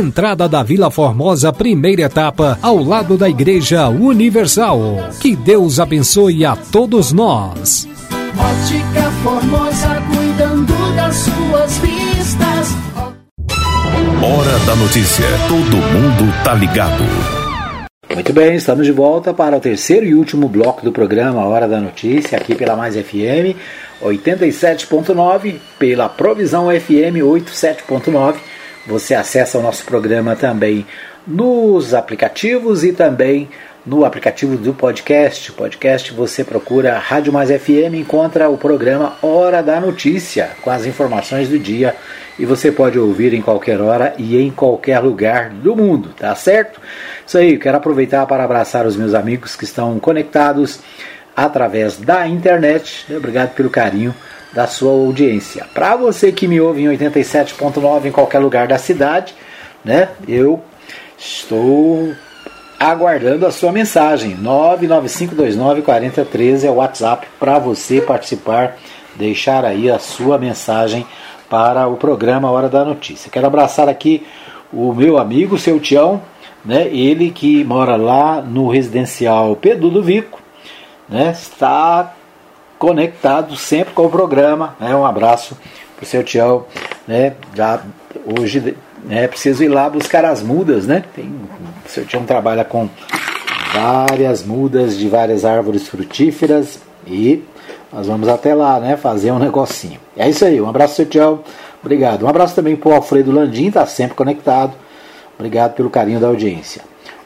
entrada da Vila Formosa, primeira etapa, ao lado da Igreja Universal. Que Deus abençoe a todos nós. Ótica Formosa cuidando suas vistas. Hora da notícia. Todo mundo tá ligado. Muito bem, estamos de volta para o terceiro e último bloco do programa Hora da Notícia, aqui pela Mais FM 87.9, pela Provisão FM 87.9. Você acessa o nosso programa também nos aplicativos e também no aplicativo do podcast. Podcast você procura Rádio Mais FM, encontra o programa Hora da Notícia, com as informações do dia e você pode ouvir em qualquer hora e em qualquer lugar do mundo, tá certo? Isso aí, quero aproveitar para abraçar os meus amigos que estão conectados através da internet. Obrigado pelo carinho da sua audiência. Para você que me ouve em 87.9 em qualquer lugar da cidade, né? Eu estou aguardando a sua mensagem. 995294013 é o WhatsApp para você participar, deixar aí a sua mensagem para o programa Hora da Notícia. Quero abraçar aqui o meu amigo, seu Tião, né? Ele que mora lá no residencial Pedro do Vico, né? Está conectado sempre com o programa, né? Um abraço para o seu Tião, né? Já hoje né, preciso ir lá buscar as mudas, né? Tem, o seu Tião trabalha com várias mudas de várias árvores frutíferas e nós vamos até lá, né? Fazer um negocinho. É isso aí, um abraço, seu Tião. Obrigado. Um abraço também para o Alfredo Landim, está sempre conectado. Obrigado pelo carinho da audiência.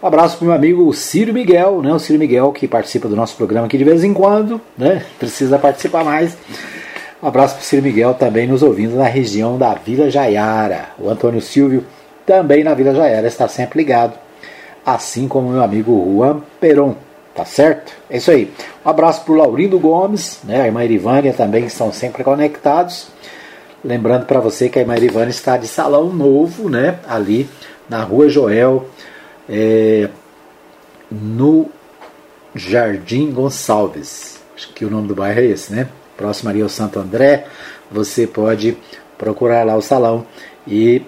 Abraço para o meu amigo Ciro Miguel, né? O Ciro Miguel que participa do nosso programa aqui de vez em quando, né? Precisa participar mais. Um abraço para o Ciro Miguel também nos ouvindo na região da Vila Jaiara. O Antônio Silvio também na Vila Jaiara está sempre ligado. Assim como o meu amigo Juan Peron. Tá certo? É isso aí. Um abraço para o Laurindo Gomes, né? a irmã Irivânia também estão sempre conectados. Lembrando para você que a irmã Irivânia está de salão novo, né? Ali na Rua Joel, é, no Jardim Gonçalves. Acho que o nome do bairro é esse, né? Próximo ali ao Santo André. Você pode procurar lá o salão e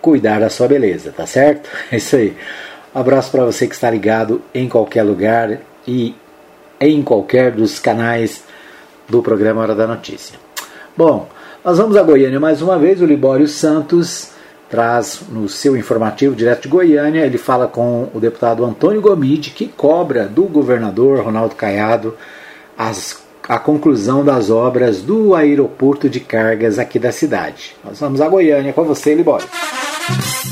cuidar da sua beleza, tá certo? É isso aí. Abraço para você que está ligado em qualquer lugar e em qualquer dos canais do programa Hora da Notícia. Bom, nós vamos a Goiânia mais uma vez. O Libório Santos traz no seu informativo direto de Goiânia. Ele fala com o deputado Antônio Gomide, que cobra do governador Ronaldo Caiado as, a conclusão das obras do aeroporto de cargas aqui da cidade. Nós vamos a Goiânia com você, Libório.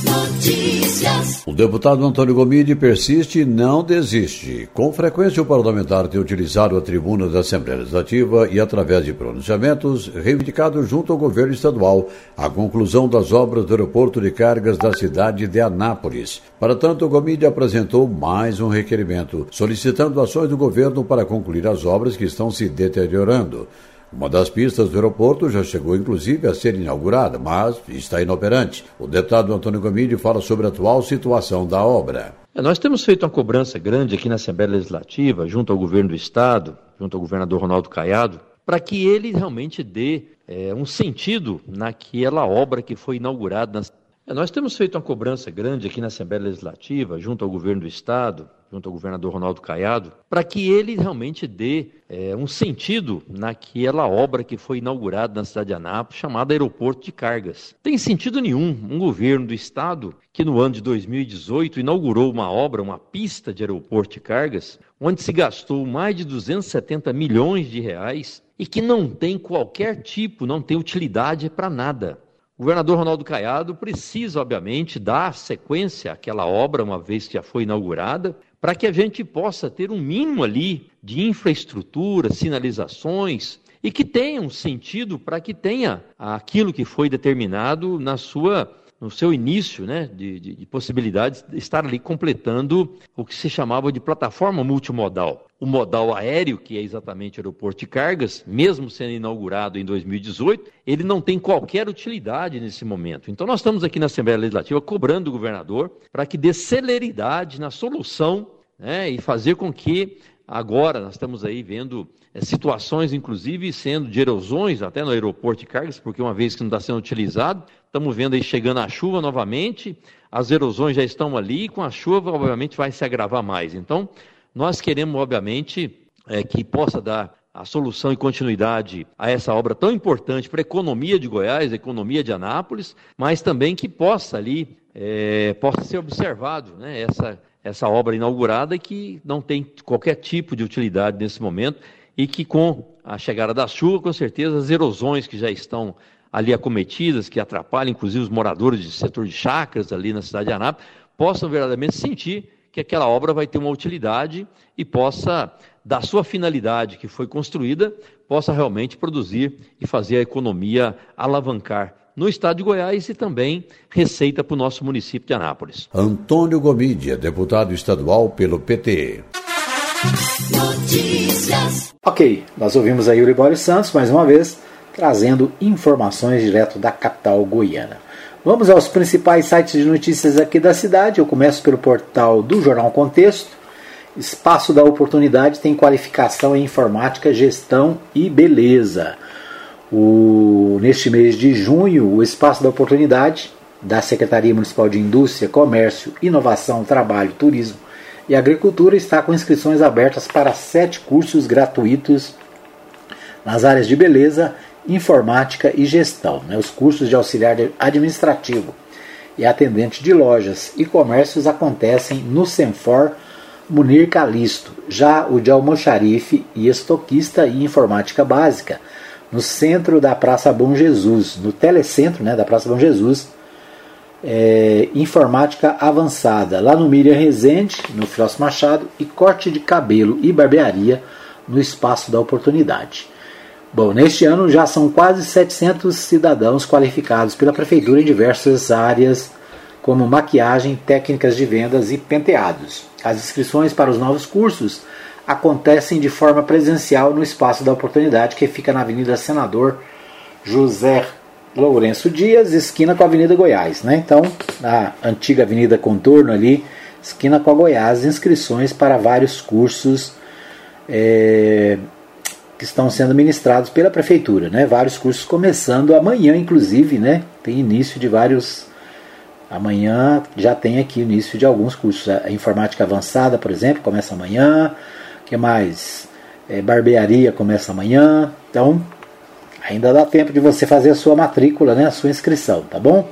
Notícias. O deputado Antônio Gomide persiste e não desiste. Com frequência, o parlamentar tem utilizado a tribuna da Assembleia Legislativa e, através de pronunciamentos, reivindicado junto ao governo estadual a conclusão das obras do aeroporto de cargas da cidade de Anápolis. Para tanto, Gomide apresentou mais um requerimento, solicitando ações do governo para concluir as obras que estão se deteriorando. Uma das pistas do aeroporto já chegou inclusive a ser inaugurada, mas está inoperante. O deputado Antônio Gomide fala sobre a atual situação da obra. É, nós temos feito uma cobrança grande aqui na Assembleia Legislativa, junto ao governo do Estado, junto ao governador Ronaldo Caiado, para que ele realmente dê é, um sentido naquela obra que foi inaugurada. É, nós temos feito uma cobrança grande aqui na Assembleia Legislativa, junto ao governo do Estado, junto ao governador Ronaldo Caiado, para que ele realmente dê é, um sentido naquela obra que foi inaugurada na cidade de Anápolis, chamada Aeroporto de Cargas. Tem sentido nenhum um governo do estado que no ano de 2018 inaugurou uma obra, uma pista de aeroporto de cargas, onde se gastou mais de 270 milhões de reais e que não tem qualquer tipo, não tem utilidade para nada. O governador Ronaldo Caiado precisa, obviamente, dar sequência àquela obra, uma vez que já foi inaugurada, para que a gente possa ter um mínimo ali de infraestrutura, sinalizações e que tenha um sentido para que tenha aquilo que foi determinado na sua no seu início né, de, de, de, possibilidades de estar ali completando o que se chamava de plataforma multimodal. O modal aéreo, que é exatamente o aeroporto de cargas, mesmo sendo inaugurado em 2018, ele não tem qualquer utilidade nesse momento. Então, nós estamos aqui na Assembleia Legislativa cobrando o governador para que dê celeridade na solução né, e fazer com que agora nós estamos aí vendo é, situações, inclusive, sendo de erosões até no aeroporto de cargas, porque uma vez que não está sendo utilizado, estamos vendo aí chegando a chuva novamente, as erosões já estão ali, e com a chuva, obviamente, vai se agravar mais. Então, nós queremos, obviamente, é, que possa dar a solução e continuidade a essa obra tão importante para a economia de Goiás, a economia de Anápolis, mas também que possa ali, é, possa ser observado né, essa, essa obra inaugurada que não tem qualquer tipo de utilidade nesse momento e que com a chegada da chuva, com certeza, as erosões que já estão ali acometidas, que atrapalham inclusive os moradores do setor de chacras ali na cidade de Anápolis, possam verdadeiramente sentir que aquela obra vai ter uma utilidade e possa, da sua finalidade que foi construída, possa realmente produzir e fazer a economia alavancar no estado de Goiás e também receita para o nosso município de Anápolis. Antônio Gomídia, deputado estadual pelo PT. Notícias. Ok, nós ouvimos aí o Libório Santos mais uma vez trazendo informações direto da capital goiana. Vamos aos principais sites de notícias aqui da cidade. Eu começo pelo portal do Jornal Contexto. Espaço da Oportunidade tem qualificação em informática, gestão e beleza. O, neste mês de junho, o Espaço da Oportunidade da Secretaria Municipal de Indústria, Comércio, Inovação, Trabalho, Turismo e Agricultura está com inscrições abertas para sete cursos gratuitos nas áreas de beleza, informática e gestão, né, os cursos de auxiliar administrativo e atendente de lojas e comércios acontecem no Senfor Munir Calisto, já o de almoxarife e estoquista e informática básica no centro da Praça Bom Jesus, no telecentro né, da Praça Bom Jesus, é, informática avançada, lá no Miriam Rezende, no Filósofo Machado, e corte de cabelo e barbearia no Espaço da Oportunidade. Bom, neste ano já são quase 700 cidadãos qualificados pela Prefeitura em diversas áreas, como maquiagem, técnicas de vendas e penteados. As inscrições para os novos cursos acontecem de forma presencial no Espaço da Oportunidade, que fica na Avenida Senador José Lourenço Dias, esquina com a Avenida Goiás. Né? Então, na antiga Avenida Contorno ali, esquina com a Goiás, inscrições para vários cursos. É, que estão sendo ministrados pela prefeitura, né? Vários cursos começando amanhã, inclusive, né? Tem início de vários. Amanhã já tem aqui o início de alguns cursos. A informática avançada, por exemplo, começa amanhã. Que mais? É, barbearia começa amanhã. Então, ainda dá tempo de você fazer a sua matrícula, né? A sua inscrição, tá bom?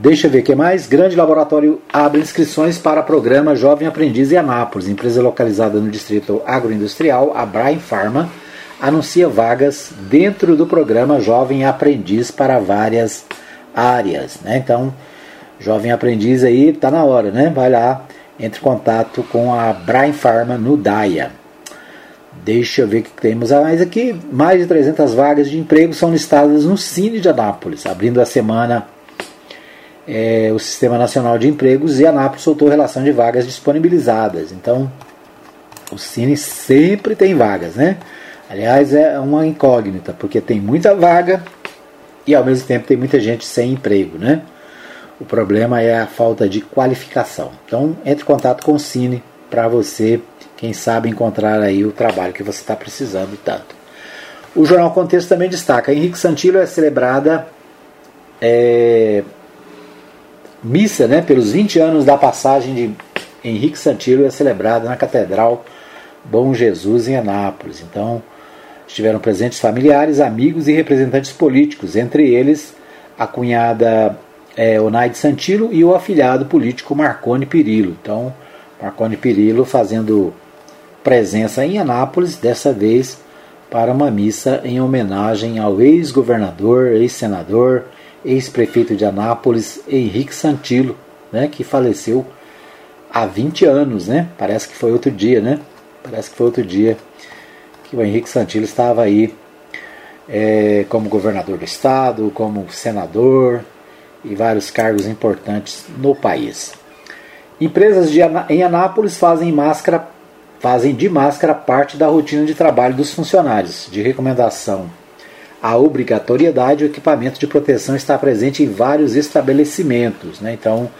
Deixa eu ver o que mais. Grande Laboratório abre inscrições para programa Jovem Aprendiz em Anápolis, empresa localizada no distrito agroindustrial, a Brain Pharma, anuncia vagas dentro do programa Jovem Aprendiz para várias áreas. Né? Então, Jovem Aprendiz aí está na hora, né? Vai lá, entre em contato com a Brain Pharma no DAIA. Deixa eu ver o que temos a mais aqui. Mais de 300 vagas de emprego são listadas no Cine de Anápolis, abrindo a semana é, o Sistema Nacional de Empregos e a ANAP soltou relação de vagas disponibilizadas. Então, o Cine sempre tem vagas, né? Aliás, é uma incógnita, porque tem muita vaga e ao mesmo tempo tem muita gente sem emprego, né? O problema é a falta de qualificação. Então, entre em contato com o Cine para você, quem sabe, encontrar aí o trabalho que você está precisando tanto. O Jornal Contexto também destaca: Henrique Santillo é celebrada é, missa né, pelos 20 anos da passagem de Henrique Santillo é celebrada na Catedral Bom Jesus em Anápolis. Então, estiveram presentes familiares, amigos e representantes políticos, entre eles a cunhada é, Onaide Santillo e o afilhado político Marconi Pirillo. Então, Marconi Pirillo fazendo presença em Anápolis, dessa vez para uma missa em homenagem ao ex-governador, ex-senador, ex-prefeito de Anápolis, Henrique Santilo, né, que faleceu há 20 anos, né? Parece que foi outro dia, né? Parece que foi outro dia que o Henrique Santilo estava aí é, como governador do estado, como senador e vários cargos importantes no país. Empresas de, em Anápolis fazem máscara, fazem de máscara parte da rotina de trabalho dos funcionários, de recomendação a obrigatoriedade, o equipamento de proteção está presente em vários estabelecimentos. Né? Então,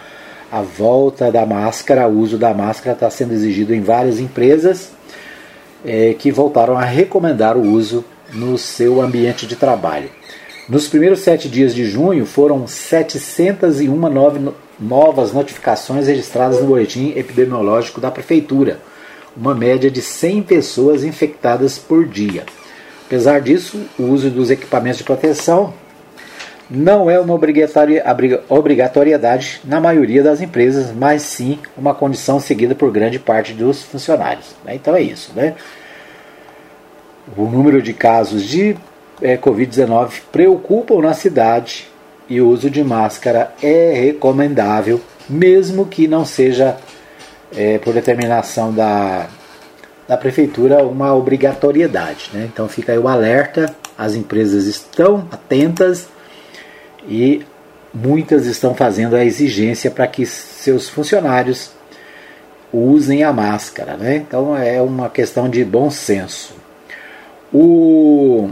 a volta da máscara, o uso da máscara está sendo exigido em várias empresas é, que voltaram a recomendar o uso no seu ambiente de trabalho. Nos primeiros sete dias de junho, foram 701 novas notificações registradas no boletim epidemiológico da Prefeitura, uma média de 100 pessoas infectadas por dia. Apesar disso, o uso dos equipamentos de proteção não é uma obrigatoriedade na maioria das empresas, mas sim uma condição seguida por grande parte dos funcionários. Né? Então é isso. Né? O número de casos de é, Covid-19 preocupam na cidade e o uso de máscara é recomendável, mesmo que não seja, é, por determinação da, da prefeitura, uma obrigatoriedade. Né? Então fica aí o alerta, as empresas estão atentas e muitas estão fazendo a exigência para que seus funcionários usem a máscara. Né? Então é uma questão de bom senso. O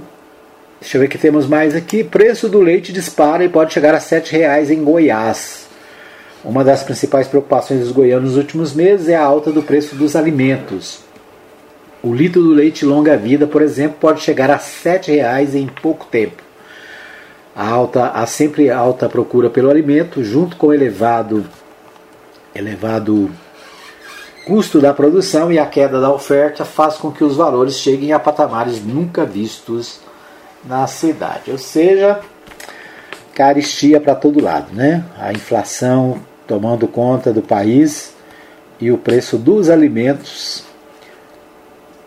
Deixa eu ver o que temos mais aqui. Preço do leite dispara e pode chegar a R$ reais em Goiás. Uma das principais preocupações dos goianos nos últimos meses é a alta do preço dos alimentos. O litro do leite longa-vida, por exemplo, pode chegar a R$ reais em pouco tempo. A, alta, a sempre alta procura pelo alimento, junto com o elevado, elevado custo da produção e a queda da oferta, faz com que os valores cheguem a patamares nunca vistos na cidade. Ou seja, caristia para todo lado, né? A inflação tomando conta do país e o preço dos alimentos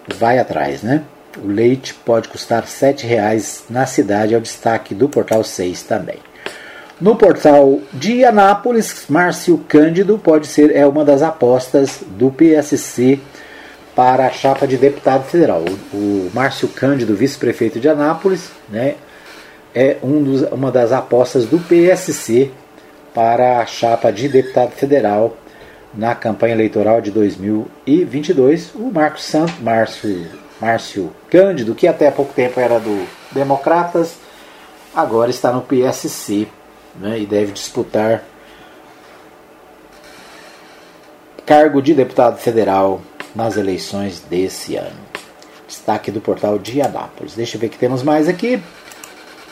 vai atrás, né? O leite pode custar R$ reais na cidade, é o destaque do Portal 6 também. No portal de Anápolis, Márcio Cândido pode ser é uma das apostas do PSC para a chapa de deputado federal. O, o Márcio Cândido, vice-prefeito de Anápolis, né, é um dos, uma das apostas do PSC para a chapa de deputado federal na campanha eleitoral de 2022. O Marcos Santos, Márcio, Márcio Cândido, que até há pouco tempo era do Democratas, agora está no PSC né, e deve disputar cargo de deputado federal nas eleições desse ano. Destaque do portal de Anápolis. Deixa eu ver o que temos mais aqui.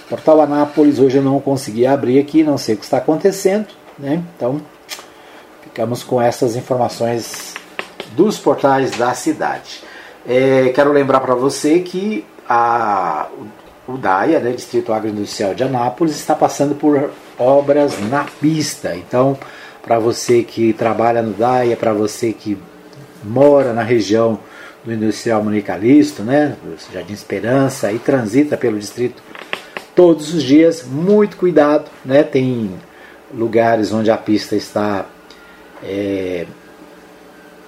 Portal Anápolis, hoje eu não consegui abrir aqui, não sei o que está acontecendo. Né? Então, ficamos com essas informações dos portais da cidade. É, quero lembrar para você que a, o DAIA, né, Distrito Agroindustrial de Anápolis, está passando por obras na pista. Então, para você que trabalha no DAIA, para você que mora na região do Industrial Manicalisto, né, do Jardim Esperança, e transita pelo distrito todos os dias, muito cuidado, né, tem lugares onde a pista está é,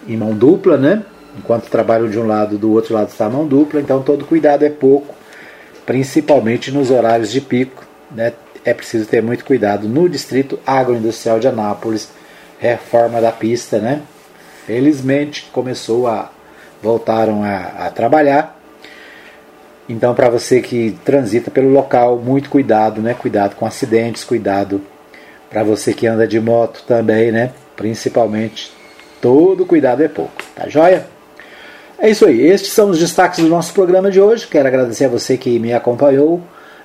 em mão dupla, né, enquanto trabalham de um lado, do outro lado está a mão dupla, então todo cuidado é pouco, principalmente nos horários de pico, né, é preciso ter muito cuidado no distrito agroindustrial de Anápolis, reforma da pista, né, felizmente começou a voltaram a, a trabalhar. Então, para você que transita pelo local, muito cuidado, né? Cuidado com acidentes, cuidado para você que anda de moto também, né? Principalmente, todo cuidado é pouco, tá joia? É isso aí, estes são os destaques do nosso programa de hoje. Quero agradecer a você que me acompanhou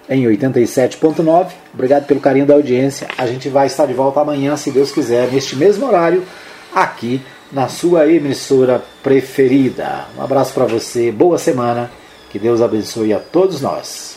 em 87.9. Obrigado pelo carinho da audiência. A gente vai estar de volta amanhã, se Deus quiser, neste mesmo horário, aqui na sua emissora preferida. Um abraço para você, boa semana, que Deus abençoe a todos nós.